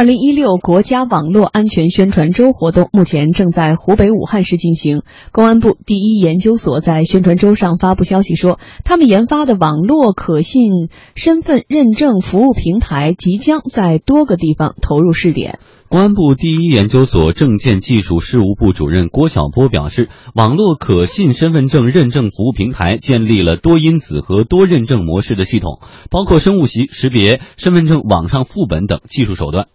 二零一六国家网络安全宣传周活动目前正在湖北武汉市进行。公安部第一研究所在宣传周上发布消息说，他们研发的网络可信身份认证服务平台即将在多个地方投入试点。公安部第一研究所证件技术事务部主任郭晓波表示，网络可信身份证认证服务平台建立了多因子和多认证模式的系统，包括生物识识别、身份证网上副本等技术手段。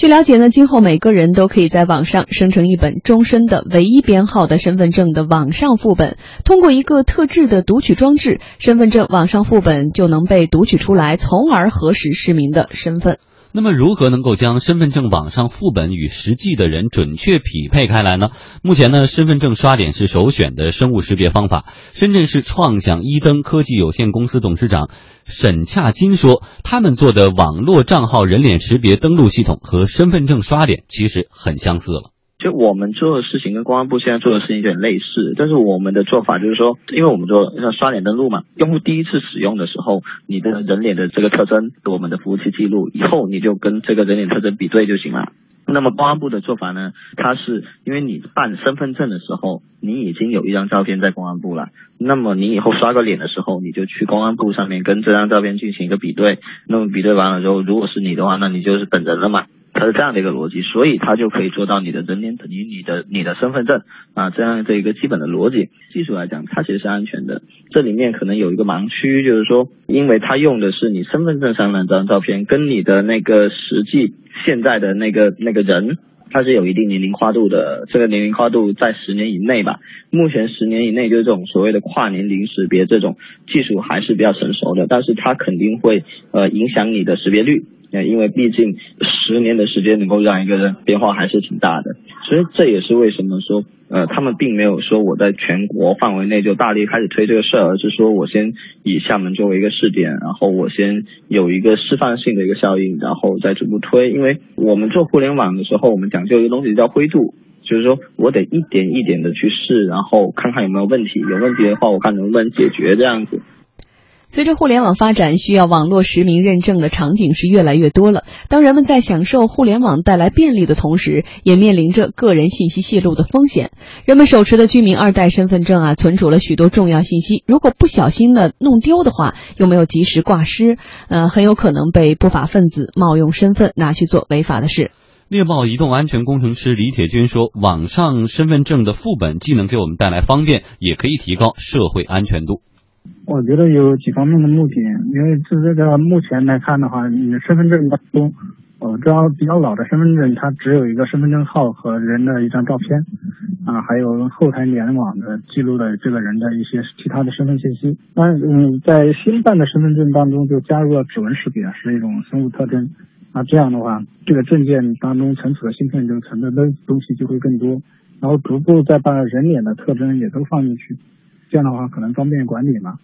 据了解呢，今后每个人都可以在网上生成一本终身的唯一编号的身份证的网上副本，通过一个特制的读取装置，身份证网上副本就能被读取出来，从而核实市民的身份。那么，如何能够将身份证网上副本与实际的人准确匹配开来呢？目前呢，身份证刷脸是首选的生物识别方法。深圳市创想一登科技有限公司董事长沈恰金说，他们做的网络账号人脸识别登录系统和身份证刷脸其实很相似了。就我们做的事情跟公安部现在做的事情有点类似，但是我们的做法就是说，因为我们做像刷脸登录嘛，用户第一次使用的时候，你的人脸的这个特征，我们的服务器记录，以后你就跟这个人脸特征比对就行了。那么公安部的做法呢，它是因为你办身份证的时候，你已经有一张照片在公安部了，那么你以后刷个脸的时候，你就去公安部上面跟这张照片进行一个比对，那么比对完了之后，如果是你的话，那你就是本人了嘛。它是这样的一个逻辑，所以它就可以做到你的人脸等于你的你的身份证啊，这样的一个基本的逻辑。技术来讲，它其实是安全的。这里面可能有一个盲区，就是说，因为它用的是你身份证上那张照片，跟你的那个实际现在的那个那个人，它是有一定年龄跨度的。这个年龄跨度在十年以内吧。目前十年以内就是这种所谓的跨年龄识别这种技术还是比较成熟的，但是它肯定会呃影响你的识别率。因为毕竟十年的时间能够让一个人变化还是挺大的，所以这也是为什么说，呃，他们并没有说我在全国范围内就大力开始推这个事儿，而是说我先以厦门作为一个试点，然后我先有一个示范性的一个效应，然后再逐步推。因为我们做互联网的时候，我们讲究一个东西叫灰度，就是说我得一点一点的去试，然后看看有没有问题，有问题的话，我看能不能解决这样子。随着互联网发展，需要网络实名认证的场景是越来越多了。当人们在享受互联网带来便利的同时，也面临着个人信息泄露的风险。人们手持的居民二代身份证啊，存储了许多重要信息，如果不小心的弄丢的话，又没有及时挂失，呃，很有可能被不法分子冒用身份拿去做违法的事。猎豹移动安全工程师李铁军说：“网上身份证的副本既能给我们带来方便，也可以提高社会安全度。”我觉得有几方面的目的，因为是这个目前来看的话，你的身份证当中，呃，这张比较老的身份证，它只有一个身份证号和人的一张照片，啊，还有后台联网的记录的这个人的一些其他的身份信息。那嗯，在新办的身份证当中就加入了指纹识别，是一种生物特征。那，这样的话，这个证件当中存储的芯片就存的东东西就会更多，然后逐步再把人脸的特征也都放进去。这样的话可能方便管理嘛，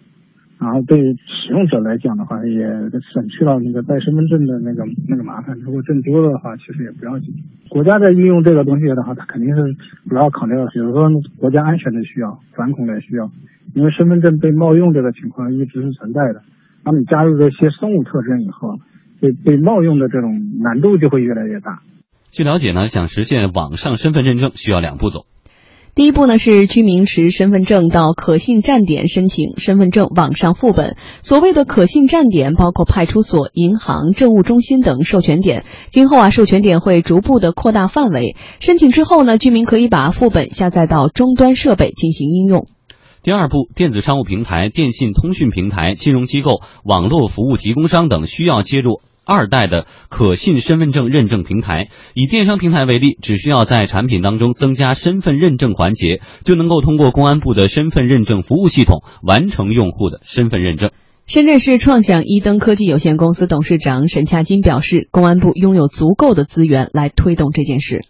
然后对使用者来讲的话，也省去了那个带身份证的那个那个麻烦。如果证多了的话，其实也不要紧。国家在运用这个东西的话，它肯定是主要考虑到，比如说国家安全的需要、反恐的需要。因为身份证被冒用这个情况一直是存在的，当你加入这些生物特征以后，被被冒用的这种难度就会越来越大。据了解呢，想实现网上身份认证需要两步走。第一步呢是居民持身份证到可信站点申请身份证网上副本。所谓的可信站点包括派出所、银行、政务中心等授权点。今后啊，授权点会逐步的扩大范围。申请之后呢，居民可以把副本下载到终端设备进行应用。第二步，电子商务平台、电信通讯平台、金融机构、网络服务提供商等需要接入。二代的可信身份证认证平台，以电商平台为例，只需要在产品当中增加身份认证环节，就能够通过公安部的身份认证服务系统完成用户的身份认证。深圳市创想一登科技有限公司董事长沈恰金表示，公安部拥有足够的资源来推动这件事。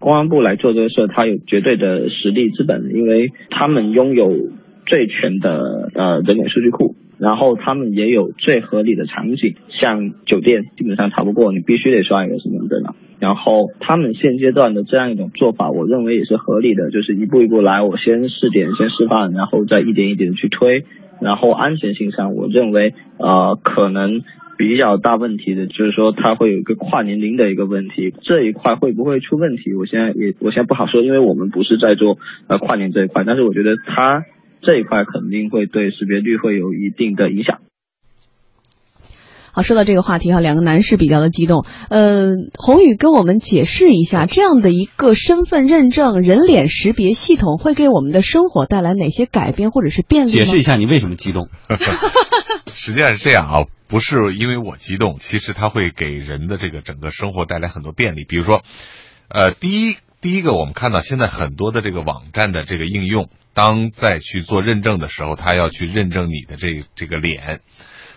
公安部来做这个事，他有绝对的实力资本，因为他们拥有最全的呃人脸数据库。然后他们也有最合理的场景，像酒店基本上逃不过，你必须得刷一个身份证了。然后他们现阶段的这样一种做法，我认为也是合理的，就是一步一步来，我先试点，先示范，然后再一点一点的去推。然后安全性上，我认为呃可能比较大问题的，就是说它会有一个跨年龄的一个问题，这一块会不会出问题？我现在也我现在不好说，因为我们不是在做呃跨年这一块，但是我觉得它这一块肯定会对识别率会有一定的影响。好，说到这个话题哈，两个男士比较的激动。呃，宏宇跟我们解释一下，这样的一个身份认证人脸识别系统会给我们的生活带来哪些改变或者是便利？解释一下你为什么激动？实际上是这样啊，不是因为我激动，其实它会给人的这个整个生活带来很多便利。比如说，呃，第一，第一个我们看到现在很多的这个网站的这个应用，当再去做认证的时候，他要去认证你的这这个脸。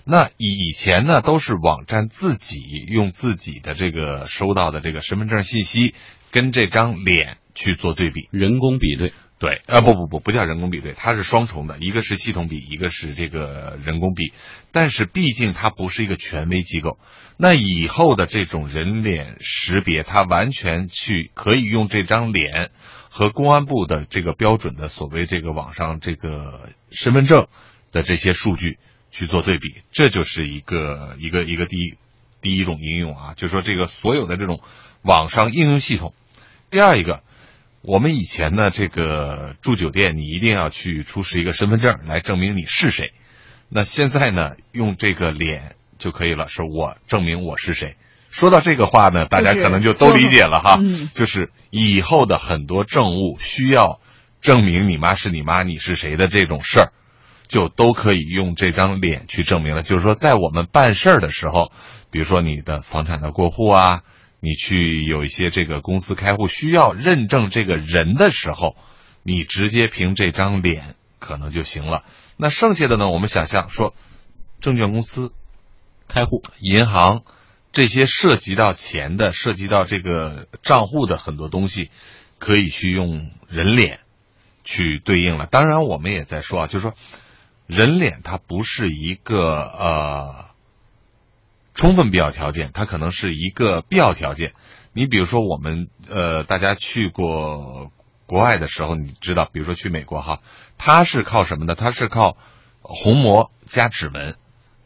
那以前呢，都是网站自己用自己的这个收到的这个身份证信息跟这张脸去做对比，人工比对。对，啊，不不不，不叫人工比对，它是双重的，一个是系统比，一个是这个人工比。但是毕竟它不是一个权威机构，那以后的这种人脸识别，它完全去可以用这张脸和公安部的这个标准的所谓这个网上这个身份证的这些数据。去做对比，这就是一个一个一个第一第一种应用啊，就是说这个所有的这种网上应用系统。第二一个，我们以前呢，这个住酒店你一定要去出示一个身份证来证明你是谁，那现在呢，用这个脸就可以了，是我证明我是谁。说到这个话呢，大家可能就都理解了哈，就是以后的很多政务需要证明你妈是你妈，你是谁的这种事儿。就都可以用这张脸去证明了。就是说，在我们办事儿的时候，比如说你的房产的过户啊，你去有一些这个公司开户需要认证这个人的时候，你直接凭这张脸可能就行了。那剩下的呢，我们想象说，证券公司开户、银行这些涉及到钱的、涉及到这个账户的很多东西，可以去用人脸去对应了。当然，我们也在说啊，就是说。人脸它不是一个呃充分必要条件，它可能是一个必要条件。你比如说，我们呃大家去过国外的时候，你知道，比如说去美国哈，它是靠什么呢？它是靠虹膜加指纹。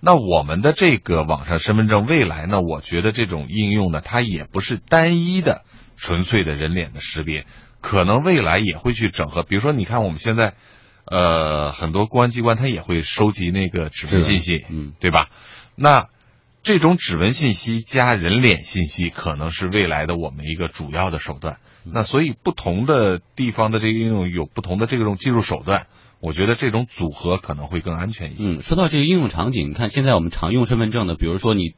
那我们的这个网上身份证未来呢？我觉得这种应用呢，它也不是单一的纯粹的人脸的识别，可能未来也会去整合。比如说，你看我们现在。呃，很多公安机关它也会收集那个指纹信息，嗯，对吧？那这种指纹信息加人脸信息，可能是未来的我们一个主要的手段。那所以不同的地方的这个应用有不同的这种技术手段，我觉得这种组合可能会更安全一些。嗯，说到这个应用场景，你看现在我们常用身份证的，比如说你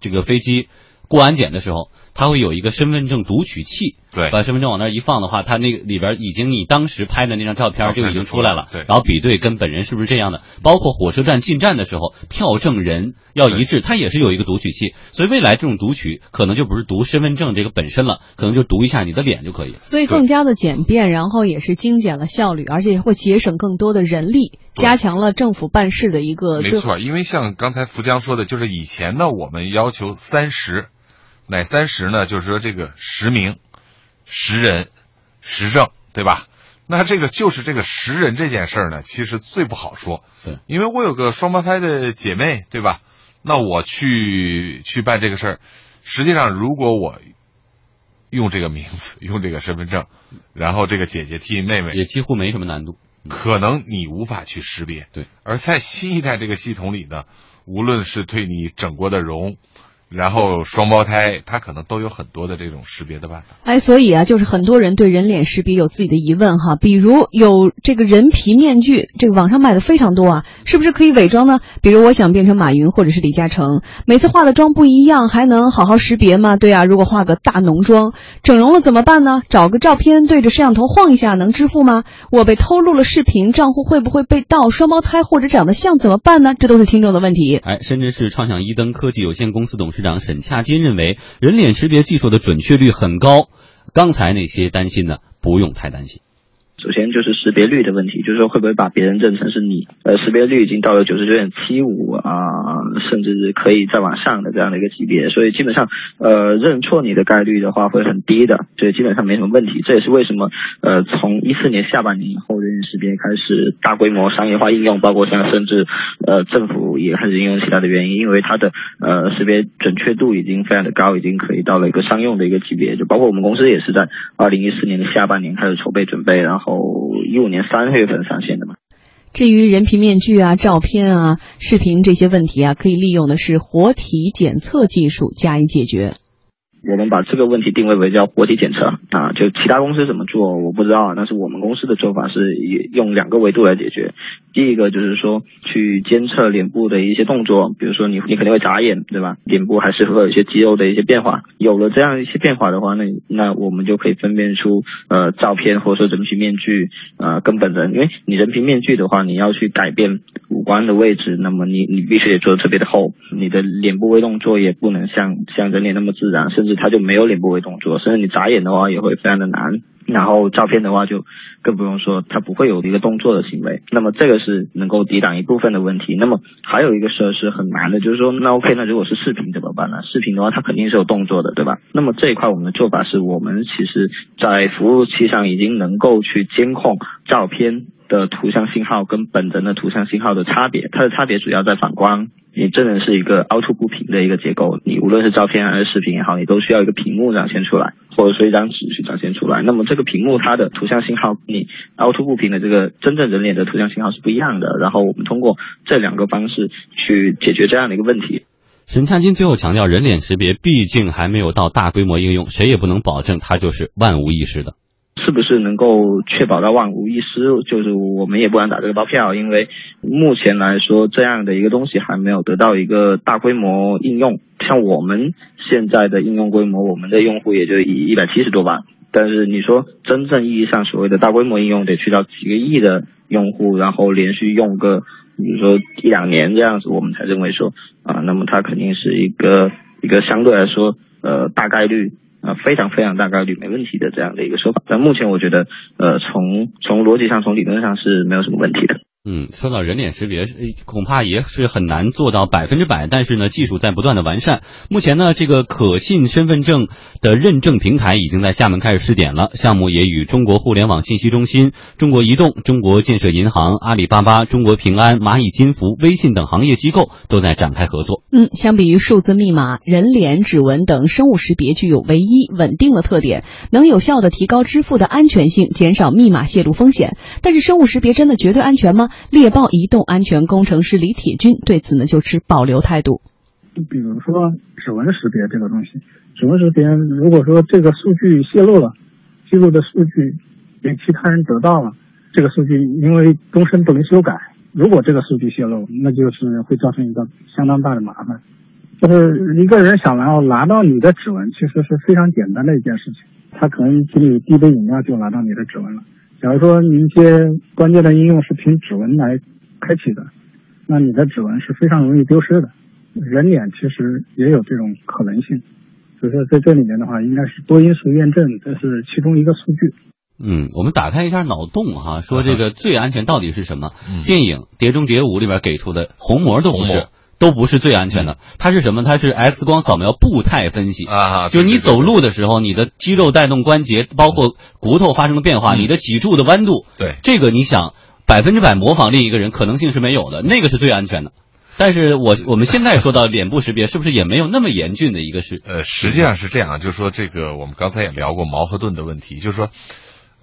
这个飞机过安检的时候。它会有一个身份证读取器，对，把身份证往那一放的话，它那个里边已经你当时拍的那张照片就已经出来了，对，然后比对跟本人是不是这样的，包括火车站进站的时候，票证人要一致，它也是有一个读取器，所以未来这种读取可能就不是读身份证这个本身了，可能就读一下你的脸就可以。了，所以更加的简便，然后也是精简了效率，而且会节省更多的人力，加强了政府办事的一个。没错，因为像刚才福江说的，就是以前呢，我们要求三十。哪三十呢？就是说这个实名、实人、实证，对吧？那这个就是这个实人这件事儿呢，其实最不好说。对，因为我有个双胞胎的姐妹，对吧？那我去去办这个事儿，实际上如果我用这个名字、用这个身份证，然后这个姐姐替妹妹，也几乎没什么难度。可能你无法去识别。对，而在新一代这个系统里呢，无论是对你整过的容。然后双胞胎，他可能都有很多的这种识别的办法。哎，所以啊，就是很多人对人脸识别有自己的疑问哈，比如有这个人皮面具，这个网上卖的非常多啊，是不是可以伪装呢？比如我想变成马云或者是李嘉诚，每次化的妆不一样，还能好好识别吗？对啊，如果化个大浓妆，整容了怎么办呢？找个照片对着摄像头晃一下，能支付吗？我被偷录了视频，账户会不会被盗？双胞胎或者长得像怎么办呢？这都是听众的问题。哎，深圳市创想一灯科技有限公司董事。市长沈洽金认为，人脸识别技术的准确率很高。刚才那些担心呢，不用太担心。首先就是识别率的问题，就是说会不会把别人认成是你，呃，识别率已经到了九十九点七五啊，甚至是可以再往上的这样的一个级别，所以基本上呃认错你的概率的话会很低的，所以基本上没什么问题。这也是为什么呃从一四年下半年以后，人脸识别开始大规模商业化应用，包括像甚至呃政府也开始应用其他的原因，因为它的呃识别准确度已经非常的高，已经可以到了一个商用的一个级别，就包括我们公司也是在二零一四年的下半年开始筹备准备，然后哦一五年三月份上线的嘛。至于人皮面具啊、照片啊、视频这些问题啊，可以利用的是活体检测技术加以解决。我们把这个问题定位为叫活体检测啊，就其他公司怎么做我不知道，但是我们公司的做法是用两个维度来解决。第一个就是说去监测脸部的一些动作，比如说你你肯定会眨眼，对吧？脸部还是会有一些肌肉的一些变化，有了这样一些变化的话，那那我们就可以分辨出呃照片或者说人皮面具呃跟本人，因为你人皮面具的话，你要去改变五官的位置，那么你你必须得做的特别的厚，你的脸部微动作也不能像像人脸那么自然，甚至它就没有脸部微动作，甚至你眨眼的话也会非常的难。然后照片的话就更不用说，它不会有一个动作的行为。那么这个是能够抵挡一部分的问题。那么还有一个事儿是很难的，就是说，那 OK，那如果是视频怎么办呢？视频的话，它肯定是有动作的，对吧？那么这一块我们的做法是我们其实在服务器上已经能够去监控照片的图像信号跟本人的图像信号的差别。它的差别主要在反光。你真人是一个凹凸不平的一个结构，你无论是照片还是视频也好，你都需要一个屏幕展现出来，或者说一张纸去展现出来。那么这个屏幕它的图像信号，你凹凸不平的这个真正人脸的图像信号是不一样的。然后我们通过这两个方式去解决这样的一个问题。沈灿金最后强调，人脸识别毕竟还没有到大规模应用，谁也不能保证它就是万无一失的。是不是能够确保到万无一失？就是我们也不敢打这个包票，因为目前来说，这样的一个东西还没有得到一个大规模应用。像我们现在的应用规模，我们的用户也就一一百七十多万。但是你说真正意义上所谓的大规模应用，得去到几个亿的用户，然后连续用个，比如说一两年这样子，我们才认为说啊，那么它肯定是一个一个相对来说呃大概率。啊，非常非常大概率没问题的这样的一个说法，但目前我觉得，呃，从从逻辑上、从理论上是没有什么问题的。嗯，说到人脸识别，恐怕也是很难做到百分之百。但是呢，技术在不断的完善。目前呢，这个可信身份证的认证平台已经在厦门开始试点了，项目也与中国互联网信息中心、中国移动、中国建设银行、阿里巴巴、中国平安、蚂蚁金服、微信等行业机构都在展开合作。嗯，相比于数字密码，人脸、指纹等生物识别具有唯一、稳定的特点，能有效的提高支付的安全性，减少密码泄露风险。但是，生物识别真的绝对安全吗？猎豹移动安全工程师李铁军对此呢就持保留态度。比如说指纹识别这个东西，指纹识别如果说这个数据泄露了，记录的数据被其他人得到了，这个数据因为终身不能修改，如果这个数据泄露，那就是会造成一个相当大的麻烦。就是一个人想要拿到你的指纹，其实是非常简单的一件事情，他可能给你递杯饮料就拿到你的指纹了。假如说你一些关键的应用是凭指纹来开启的，那你的指纹是非常容易丢失的。人脸其实也有这种可能性，所以说在这里面的话，应该是多因素验证，这是其中一个数据。嗯，我们打开一下脑洞哈，说这个最安全到底是什么？电影《碟中谍五》里边给出的虹膜都不是。都不是最安全的，它是什么？它是 X 光扫描步态分析啊，就你走路的时候，你的肌肉带动关节，包括骨头发生的变化，你的脊柱的弯度，对这个你想百分之百模仿另一个人可能性是没有的，那个是最安全的。但是我我们现在说到脸部识别，是不是也没有那么严峻的一个事？呃，实际上是这样，就是说这个我们刚才也聊过矛和盾的问题，就是说。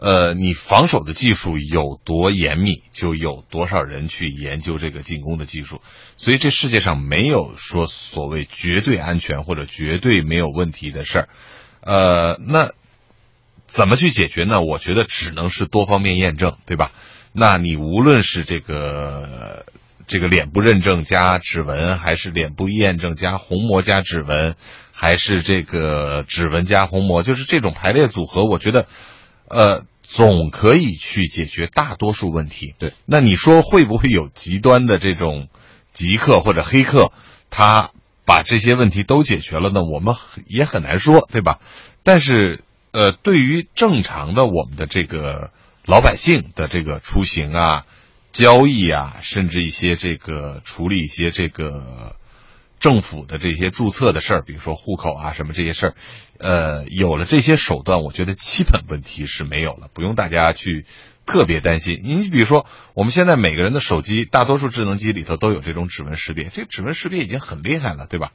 呃，你防守的技术有多严密，就有多少人去研究这个进攻的技术。所以这世界上没有说所谓绝对安全或者绝对没有问题的事儿。呃，那怎么去解决呢？我觉得只能是多方面验证，对吧？那你无论是这个这个脸部认证加指纹，还是脸部验证加虹膜加指纹，还是这个指纹加虹膜，就是这种排列组合，我觉得。呃，总可以去解决大多数问题。对，那你说会不会有极端的这种极客或者黑客，他把这些问题都解决了呢？我们也很难说，对吧？但是，呃，对于正常的我们的这个老百姓的这个出行啊、交易啊，甚至一些这个处理一些这个政府的这些注册的事儿，比如说户口啊什么这些事儿，呃，有了这些手段，我觉得基本问题是没有了，不用大家去特别担心。你比如说，我们现在每个人的手机，大多数智能机里头都有这种指纹识别，这指纹识别已经很厉害了，对吧？